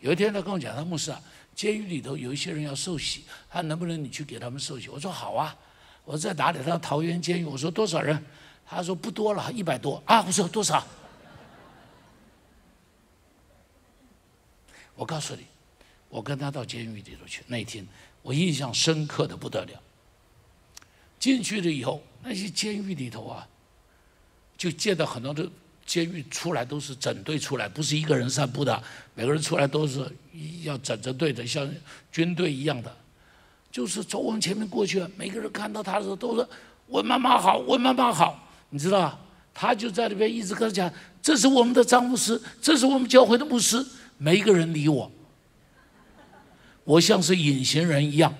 有一天，他跟我讲：“他牧师啊，监狱里头有一些人要受洗，他能不能你去给他们受洗？”我说：“好啊。”我在哪里？他说：“桃园监狱。”我说：“多少人？”他说：“不多了，一百多。”啊，我说：“多少？”我告诉你，我跟他到监狱里头去。那一天，我印象深刻的不得了。进去了以后，那些监狱里头啊，就见到很多的。监狱出来都是整队出来，不是一个人散步的，每个人出来都是要整着队的，像军队一样的，就是走往前面过去，每个人看到他的时候都是“温妈妈好，温妈妈好”，你知道吧？他就在那边一直跟他讲：“这是我们的张牧师，这是我们教会的牧师。”没一个人理我，我像是隐形人一样，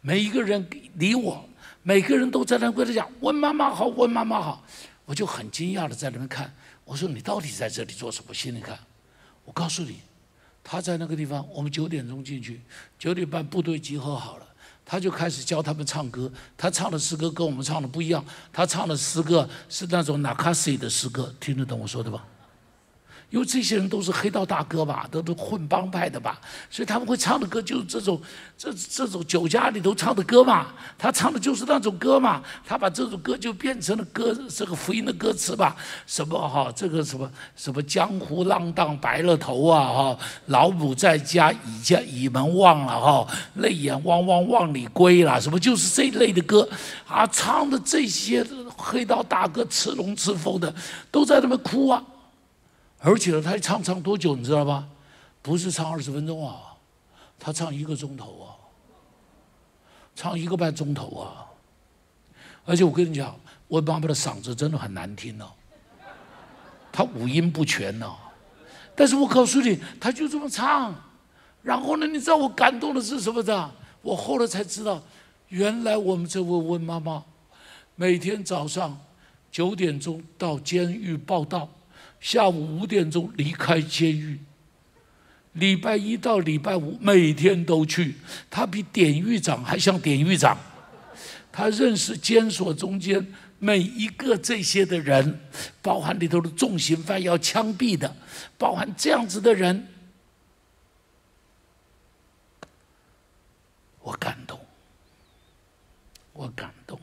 没一个人理我，每个人都在那跟他讲：“温妈妈好，温妈妈好。”我就很惊讶的在那边看，我说你到底在这里做什么？心里看，我告诉你，他在那个地方，我们九点钟进去，九点半部队集合好了，他就开始教他们唱歌。他唱的诗歌跟我们唱的不一样，他唱的诗歌是那种纳卡西的诗歌，听得懂我说的吧？因为这些人都是黑道大哥吧，都都混帮派的吧，所以他们会唱的歌就是这种，这这种酒家里头唱的歌嘛。他唱的就是那种歌嘛，他把这首歌就变成了歌，这个福音的歌词吧。什么哈，这个什么什么江湖浪荡白了头啊哈，老母在家倚家倚门望了哈，泪眼汪汪望里归了，什么就是这一类的歌啊，唱的这些黑道大哥吃龙吃凤的都在那边哭啊。而且呢，他唱唱多久，你知道吧？不是唱二十分钟啊，他唱一个钟头啊，唱一个半钟头啊。而且我跟你讲，我妈妈的嗓子真的很难听哦，她五音不全呢。但是我告诉你，他就这么唱。然后呢，你知道我感动的是什么的？我后来才知道，原来我们这位温妈妈，每天早上九点钟到监狱报道，下午五点钟离开监狱。礼拜一到礼拜五每天都去，他比典狱长还像典狱长。他认识监所中间每一个这些的人，包含里头的重刑犯要枪毙的，包含这样子的人，我感动，我感动。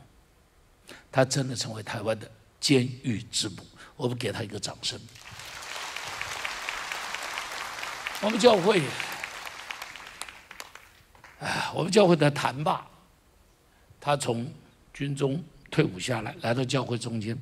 他真的成为台湾的监狱之母，我们给他一个掌声。我们教会，啊，我们教会的谭爸，他从军中退伍下来，来到教会中间，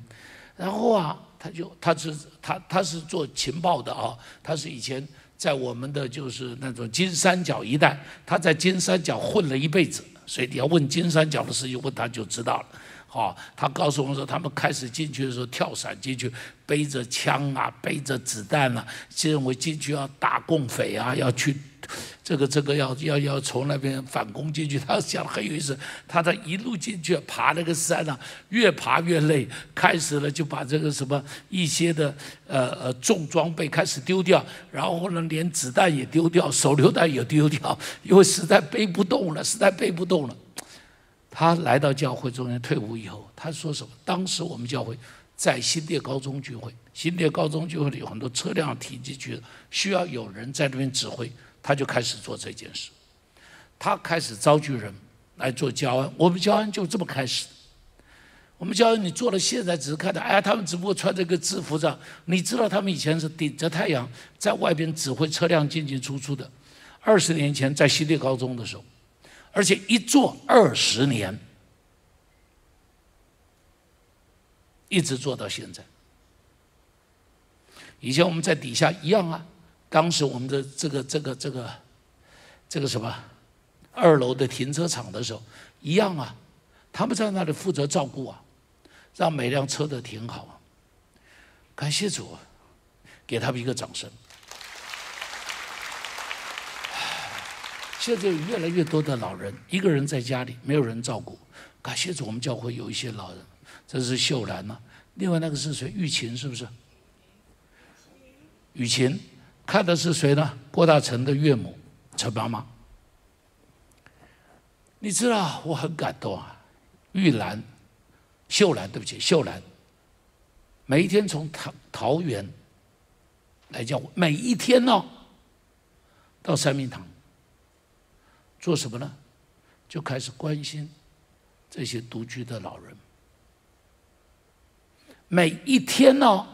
然后啊，他就他是他他是做情报的啊，他是以前在我们的就是那种金三角一带，他在金三角混了一辈子，所以你要问金三角的事情，问他就知道了。好，他告诉我们说，他们开始进去的时候跳伞进去，背着枪啊，背着子弹啊，认为进去要打共匪啊，要去这个这个要要要从那边反攻进去。他想很有意思，他在一路进去爬那个山啊，越爬越累，开始了就把这个什么一些的呃呃重装备开始丢掉，然后呢连子弹也丢掉，手榴弹也丢掉，因为实在背不动了，实在背不动了。他来到教会中间退伍以后，他说什么？当时我们教会在新店高中聚会，新店高中聚会里有很多车辆停进去，需要有人在那边指挥，他就开始做这件事。他开始召集人来做教案，我们教案就这么开始。我们教案你做了，现在只是看到，哎，他们只不过穿这个制服上，你知道他们以前是顶着太阳在外边指挥车辆进进出出的。二十年前在新店高中的时候。而且一做二十年，一直做到现在。以前我们在底下一样啊，当时我们的这个这个这个这个什么二楼的停车场的时候一样啊，他们在那里负责照顾啊，让每辆车都停好。感谢主，给他们一个掌声。现在越来越多的老人，一个人在家里，没有人照顾。感谢主，我们教会有一些老人，这是秀兰呐。另外那个是谁？玉琴是不是？雨琴，看的是谁呢？郭大成的岳母陈妈妈。你知道我很感动啊，玉兰、秀兰，对不起，秀兰，每一天从桃桃园来叫我，每一天哦，到三明堂。做什么呢？就开始关心这些独居的老人。每一天呢，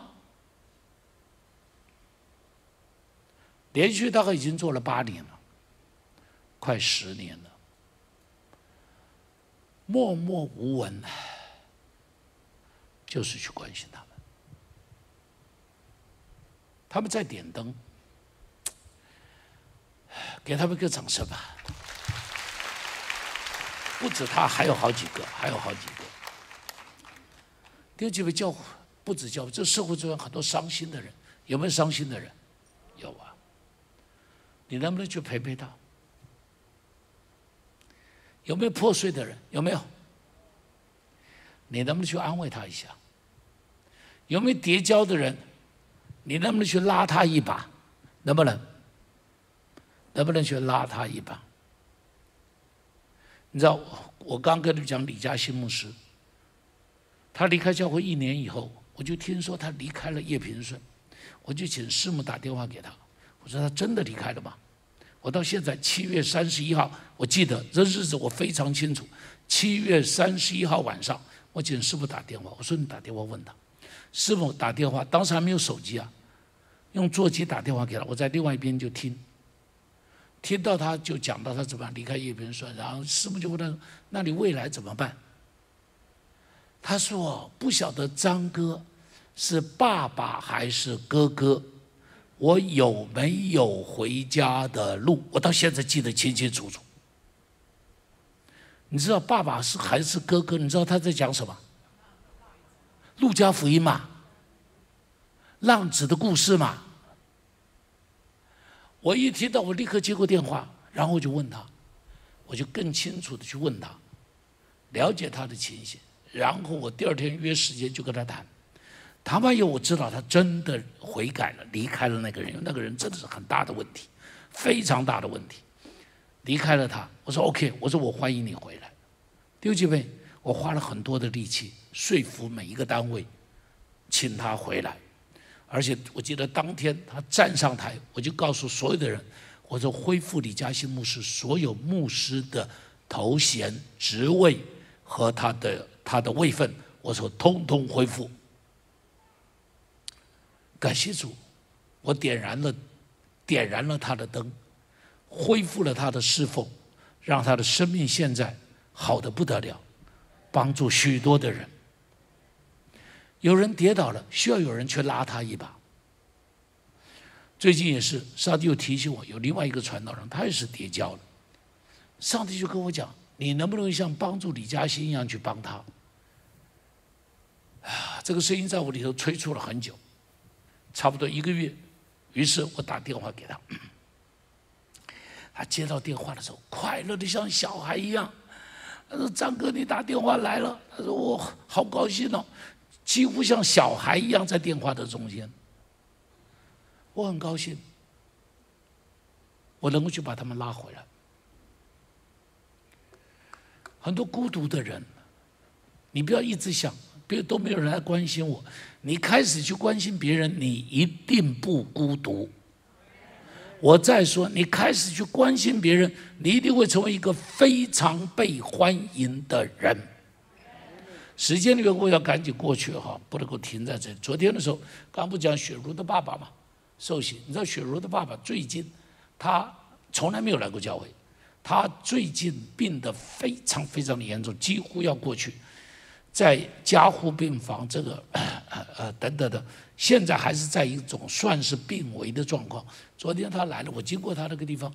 连续大概已经做了八年了，快十年了，默默无闻，就是去关心他们。他们在点灯，给他们个掌声吧。不止他，还有好几个，还有好几个。第二几位教不止教这社会中有很多伤心的人，有没有伤心的人？有啊。你能不能去陪陪他？有没有破碎的人？有没有？你能不能去安慰他一下？有没有叠交的人？你能不能去拉他一把？能不能？能不能去拉他一把？你知道，我刚跟你讲李嘉欣牧师，他离开教会一年以后，我就听说他离开了叶平顺，我就请师母打电话给他，我说他真的离开了吗？我到现在七月三十一号，我记得这日子我非常清楚，七月三十一号晚上，我请师母打电话，我说你打电话问他，师母打电话，当时还没有手机啊，用座机打电话给他，我在另外一边就听。听到他就讲到他怎么离开叶平顺，然后师母就问他：“那你未来怎么办？”他说：“不晓得张哥是爸爸还是哥哥，我有没有回家的路？我到现在记得清清楚楚。你知道爸爸是还是哥哥？你知道他在讲什么？路加福音嘛，浪子的故事嘛。”我一听到，我立刻接过电话，然后我就问他，我就更清楚的去问他，了解他的情形，然后我第二天约时间就跟他谈。谈完以后，我知道他真的悔改了，离开了那个人，因为那个人真的是很大的问题，非常大的问题，离开了他。我说 OK，我说我欢迎你回来。弟兄姐妹，我花了很多的力气说服每一个单位，请他回来。而且我记得当天他站上台，我就告诉所有的人，我说恢复李嘉欣牧师所有牧师的头衔、职位和他的他的位分，我说通通恢复。感谢主，我点燃了，点燃了他的灯，恢复了他的侍奉，让他的生命现在好的不得了，帮助许多的人。有人跌倒了，需要有人去拉他一把。最近也是，上帝又提醒我，有另外一个传道人，他也是跌跤了。上帝就跟我讲：“你能不能像帮助李嘉欣一样去帮他？”啊，这个声音在我里头催促了很久。差不多一个月，于是我打电话给他，他接到电话的时候，快乐的像小孩一样。他说：“张哥，你打电话来了。”他说：“我好高兴哦，几乎像小孩一样在电话的中间。”我很高兴，我能够去把他们拉回来。很多孤独的人，你不要一直想。别都没有人来关心我，你开始去关心别人，你一定不孤独。我再说，你开始去关心别人，你一定会成为一个非常被欢迎的人。时间的缘故，要赶紧过去哈，不能够停在这。昨天的时候，刚不讲雪茹的爸爸嘛，寿喜，你知道雪茹的爸爸最近他从来没有来过教会，他最近病得非常非常的严重，几乎要过去。在加护病房，这个呃呃等等的，现在还是在一种算是病危的状况。昨天他来了，我经过他那个地方，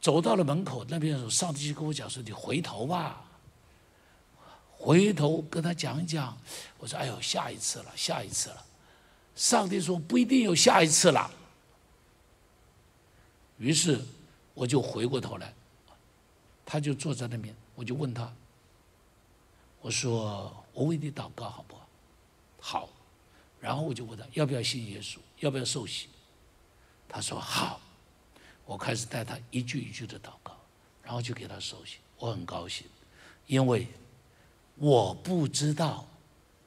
走到了门口那边的时候，上帝就跟我讲说：“你回头吧，回头跟他讲一讲。”我说：“哎呦，下一次了，下一次了。”上帝说：“不一定有下一次了。”于是我就回过头来，他就坐在那边，我就问他。我说：“我为你祷告，好不好？”好。然后我就问他要不要信耶稣，要不要受洗。他说：“好。”我开始带他一句一句的祷告，然后就给他受洗。我很高兴，因为我不知道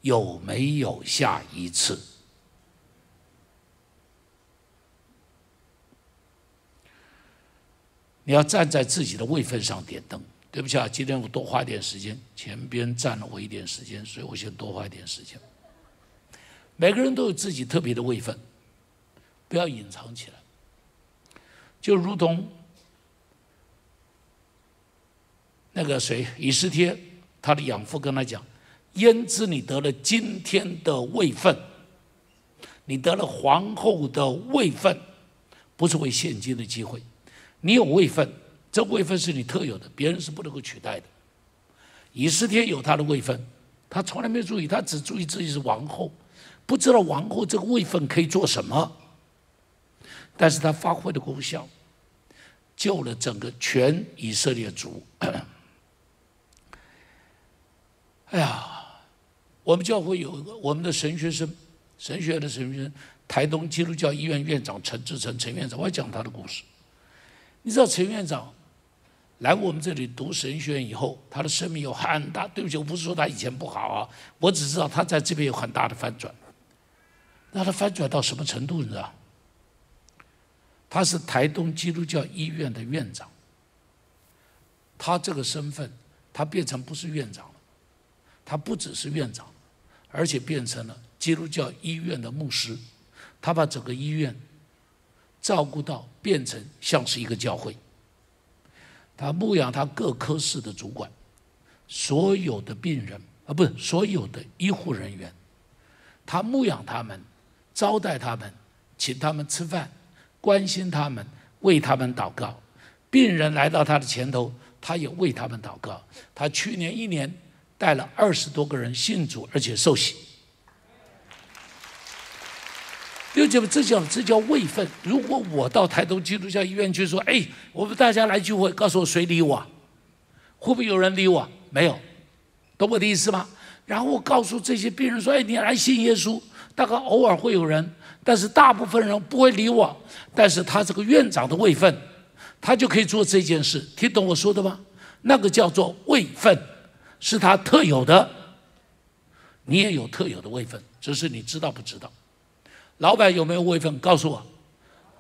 有没有下一次。你要站在自己的位分上点灯。对不起啊，今天我多花点时间，前边占了我一点时间，所以我先多花一点时间。每个人都有自己特别的位分，不要隐藏起来。就如同那个谁，以斯帖，他的养父跟他讲：“焉知你得了今天的位分？你得了皇后的位分，不是为现今的机会，你有位分。”这位分是你特有的，别人是不能够取代的。以斯帖有他的位分，他从来没注意，他只注意自己是王后，不知道王后这个位分可以做什么。但是他发挥的功效，救了整个全以色列族。哎呀，我们教会有一个我们的神学生，神学院的神学生，台东基督教医院院长陈志成陈院长，我要讲他的故事。你知道陈院长？来我们这里读神学院以后，他的生命有很大。对不起，我不是说他以前不好啊，我只知道他在这边有很大的翻转。那他翻转到什么程度？你知道？他是台东基督教医院的院长。他这个身份，他变成不是院长，他不只是院长，而且变成了基督教医院的牧师。他把整个医院照顾到变成像是一个教会。他牧养他各科室的主管，所有的病人啊，不是所有的医护人员，他牧养他们，招待他们，请他们吃饭，关心他们，为他们祷告。病人来到他的前头，他也为他们祷告。他去年一年带了二十多个人信主，而且受洗。六姐妹，这叫这叫位分。如果我到台东基督教医院去说：“哎，我们大家来聚会，告诉我谁理我？会不会有人理我？没有，懂我的意思吗？然后我告诉这些病人说：“哎，你来信耶稣，大概偶尔会有人，但是大部分人不会理我。但是他这个院长的位分，他就可以做这件事。听懂我说的吗？那个叫做位分，是他特有的。你也有特有的位分，只是你知道不知道？老板有没有位分？告诉我。”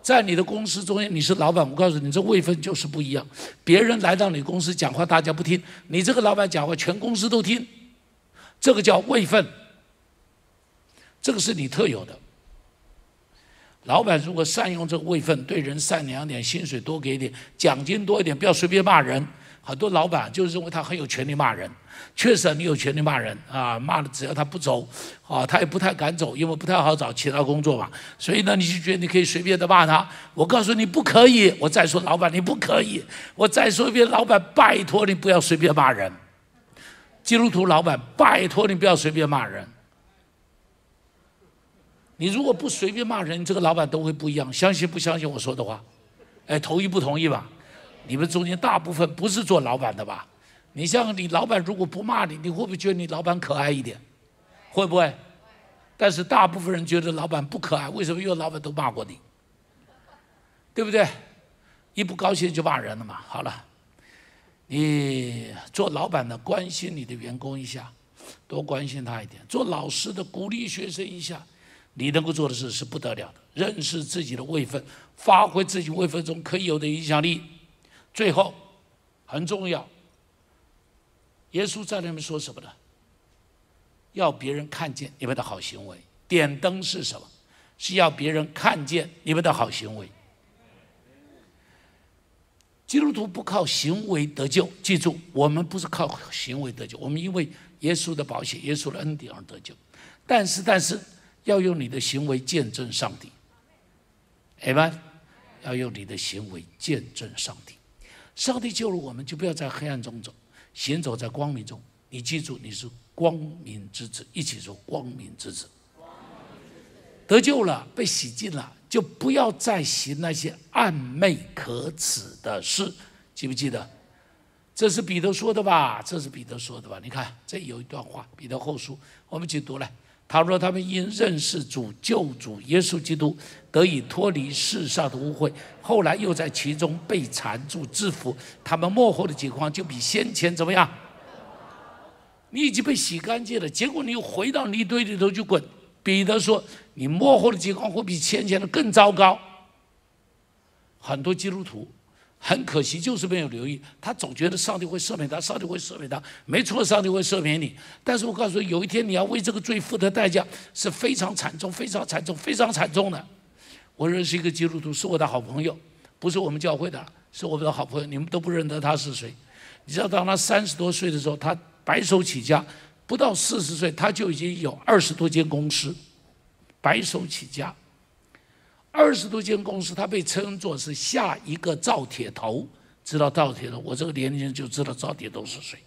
在你的公司中间，你是老板，我告诉你，这位分就是不一样。别人来到你公司讲话，大家不听；你这个老板讲话，全公司都听。这个叫位分，这个是你特有的。老板如果善用这个位分，对人善良点，薪水多给点，奖金多一点，不要随便骂人。很多老板就认为他很有权利骂人。确实，你有权利骂人啊，骂了只要他不走，啊，他也不太敢走，因为不太好找其他工作嘛。所以呢，你就觉得你可以随便的骂他。我告诉你不可以。我再说，老板你不可以。我再说一遍，老板拜托你不要随便骂人。基督徒老板拜托你不要随便骂人。你如果不随便骂人，这个老板都会不一样。相信不相信我说的话？哎，同意不同意吧？你们中间大部分不是做老板的吧？你像你老板如果不骂你，你会不会觉得你老板可爱一点？会不会？但是大部分人觉得老板不可爱，为什么？因为老板都骂过你，对不对？一不高兴就骂人了嘛。好了，你做老板的关心你的员工一下，多关心他一点；做老师的鼓励学生一下，你能够做的事是不得了的。认识自己的位分，发挥自己位分中可以有的影响力。最后，很重要。耶稣在那边说什么呢？要别人看见你们的好行为。点灯是什么？是要别人看见你们的好行为。基督徒不靠行为得救，记住，我们不是靠行为得救，我们因为耶稣的保险、耶稣的恩典而得救。但是，但是要用你的行为见证上帝。阿门。要用你的行为见证上帝。上帝救了我们，就不要在黑暗中走。行走在光明中，你记住，你是光明之子，一起说光明之子。得救了，被洗净了，就不要再行那些暗昧可耻的事，记不记得？这是彼得说的吧？这是彼得说的吧？你看，这有一段话，彼得后书，我们一起读来。他说：“他们因认识主救主耶稣基督，得以脱离世上的污秽，后来又在其中被缠住制服。他们幕后的情况就比先前怎么样？你已经被洗干净了，结果你又回到泥堆里头去滚。”彼得说：“你幕后的情况会比先前的更糟糕。”很多基督徒。很可惜，就是没有留意。他总觉得上帝会赦免他，上帝会赦免他。没错，上帝会赦免你。但是我告诉你，有一天你要为这个罪付的代价是非常惨重、非常惨重、非常惨重的。我认识一个基督徒，是我的好朋友，不是我们教会的，是我们的好朋友。你们都不认得他是谁？你知道，当他三十多岁的时候，他白手起家，不到四十岁，他就已经有二十多间公司，白手起家。二十多间公司，他被称作是下一个赵铁头，知道赵铁头？我这个年龄就知道赵铁头是谁。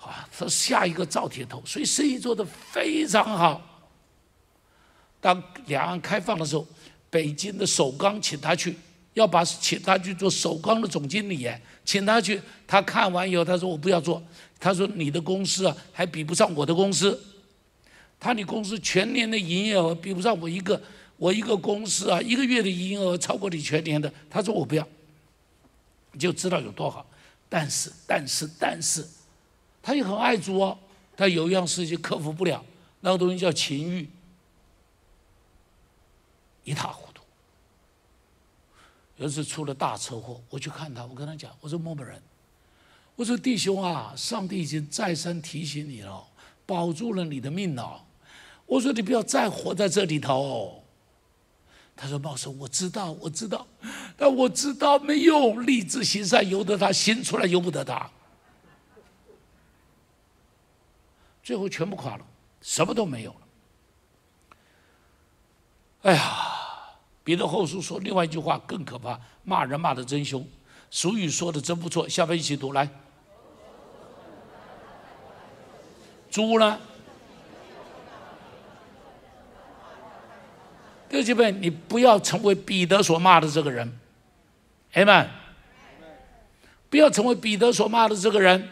啊，他下一个赵铁头，所以生意做得非常好。当两岸开放的时候，北京的首钢请他去，要把请他去做首钢的总经理，请他去。他看完以后，他说我不要做。他说你的公司啊，还比不上我的公司。他你公司全年的营业额比不上我一个。我一个公司啊，一个月的营业额超过你全年的。他说我不要，你就知道有多好。但是，但是，但是，他也很爱主哦。他有一样事情克服不了，那个东西叫情欲，一塌糊涂。有一次出了大车祸，我去看他，我跟他讲，我说某某人，我说弟兄啊，上帝已经再三提醒你了，保住了你的命了。我说你不要再活在这里头。他说：“茂生，我知道，我知道，但我知道没用。立志行善，由得他；行出来，由不得他。最后全部垮了，什么都没有了。哎呀，彼得后书说另外一句话更可怕，骂人骂的真凶。俗语说的真不错，下面一起读来。猪呢？”弟兄们，你不要成为彼得所骂的这个人，哎们，不要成为彼得所骂的这个人。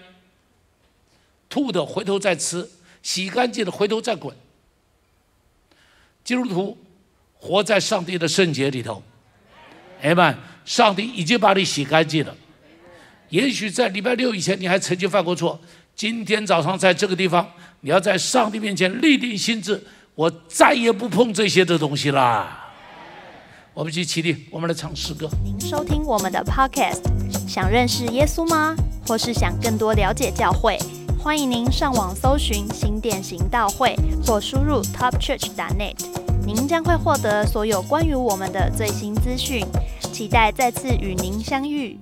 吐的回头再吃，洗干净的回头再滚。基督徒活在上帝的圣洁里头，哎们，上帝已经把你洗干净了。也许在礼拜六以前你还曾经犯过错，今天早上在这个地方，你要在上帝面前立定心志，我再也不碰这些的东西啦。我们去起立，我们来唱诗歌。您收听我们的 Podcast，想认识耶稣吗？或是想更多了解教会？欢迎您上网搜寻新店行道会，或输入 topchurch.net，您将会获得所有关于我们的最新资讯。期待再次与您相遇。